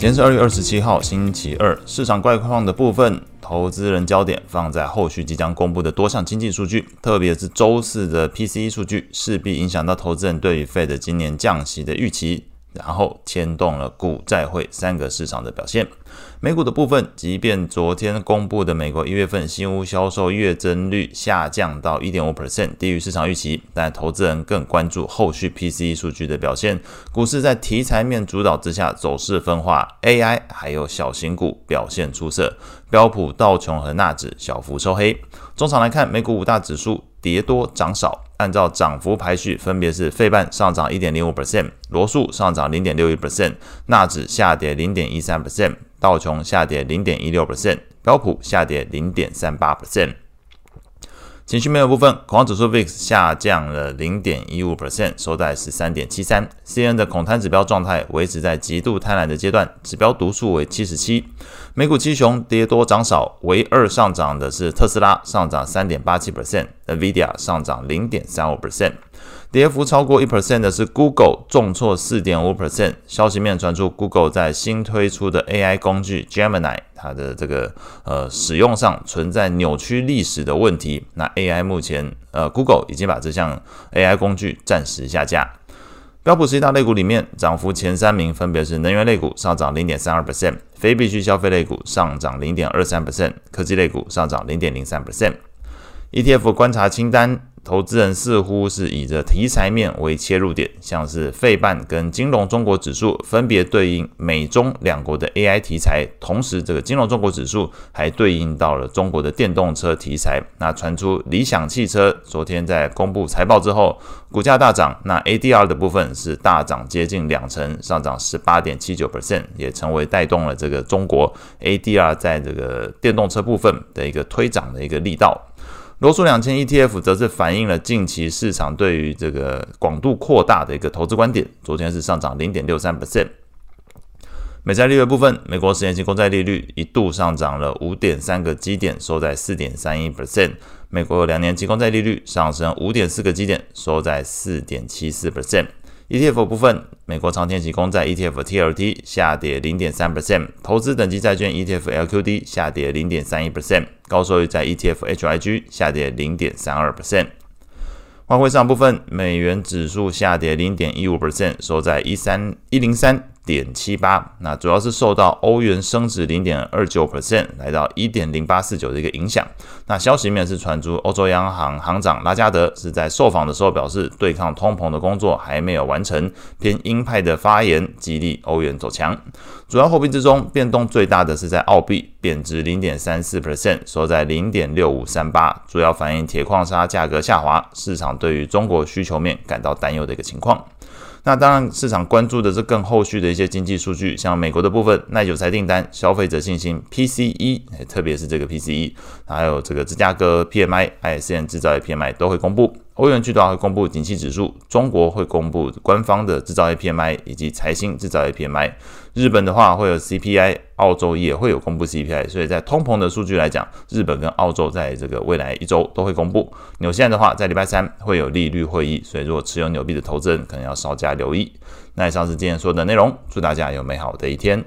今天是二月二十七号，星期二。市场概况的部分，投资人焦点放在后续即将公布的多项经济数据，特别是周四的 PCE 数据，势必影响到投资人对于 Fed 今年降息的预期。然后牵动了股债汇三个市场的表现。美股的部分，即便昨天公布的美国一月份新屋销售月增率下降到一点五 percent，低于市场预期，但投资人更关注后续 PCE 数据的表现。股市在题材面主导之下，走势分化，AI 还有小型股表现出色。标普、道琼和纳指小幅收黑。中场来看，美股五大指数跌多涨少。按照涨幅排序，分别是费半上涨一点零五 percent，罗素上涨零点六一 percent，纳指下跌零点一三 percent，道琼下跌零点一六 percent，标普下跌零点三八 percent。情绪面的部分，恐慌指数 VIX 下降了零点一五 percent，收在十三点七三。CN 的恐贪指标状态维持在极度贪婪的阶段，指标读数为七十七。美股七雄跌多涨少，唯二上涨的是特斯拉，上涨三点八七 percent，NVIDIA 上涨零点三五 percent。跌幅超过一 percent 的是 Google，重挫四点五 percent。消息面传出，Google 在新推出的 AI 工具 Gemini，它的这个呃使用上存在扭曲历史的问题。那 AI 目前呃 Google 已经把这项 AI 工具暂时下架。标普十大类股里面，涨幅前三名分别是能源类股上涨零点三二 percent，非必需消费类股上涨零点二三 percent，科技类股上涨零点零三 percent。ETF 观察清单。投资人似乎是以着题材面为切入点，像是费半跟金融中国指数分别对应美中两国的 AI 题材，同时这个金融中国指数还对应到了中国的电动车题材。那传出理想汽车昨天在公布财报之后，股价大涨，那 ADR 的部分是大涨接近两成，上涨十八点七九 percent，也成为带动了这个中国 ADR 在这个电动车部分的一个推涨的一个力道。罗素两千 ETF 则是反映了近期市场对于这个广度扩大的一个投资观点。昨天是上涨零点六三 percent。美债利率部分，美国十年期公债利率一度上涨了五点三个基点，收在四点三一 percent。美国两年期公债利率上升五点四个基点，收在四点七四 percent。ETF 部分，美国长天期公债 ETF TLT 下跌零点三 percent，投资等级债券 ETF LQD 下跌零点三一 percent，高收益债 ETF HYG 下跌零点三二 percent。外汇上部分，美元指数下跌零点一五 percent，收在一三一零三。点七八，那主要是受到欧元升值零点二九 percent，来到一点零八四九的一个影响。那消息面是传出，欧洲央行行长拉加德是在受访的时候表示，对抗通膨的工作还没有完成，偏鹰派的发言激励欧元走强。主要货币之中，变动最大的是在澳币贬值零点三四 percent，收在零点六五三八，主要反映铁矿砂价格下滑，市场对于中国需求面感到担忧的一个情况。那当然，市场关注的是更后续的一些经济数据，像美国的部分耐久财订单、消费者信心 PCE，特别是这个 PCE，还有这个芝加哥 PMI、ISM 制造业 PMI 都会公布。欧元区的话会公布景气指数，中国会公布官方的制造业 PMI 以及财新制造业 PMI。日本的话会有 CPI，澳洲也会有公布 CPI。所以在通膨的数据来讲，日本跟澳洲在这个未来一周都会公布。纽西兰的话，在礼拜三会有利率会议，所以如果持有纽币的投资人可能要稍加留意。那以上是今天说的内容，祝大家有美好的一天。